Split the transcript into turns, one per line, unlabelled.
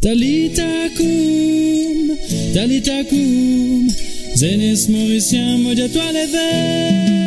Talita cum, Talita cum, Zenis Mauritian, Moja Vert.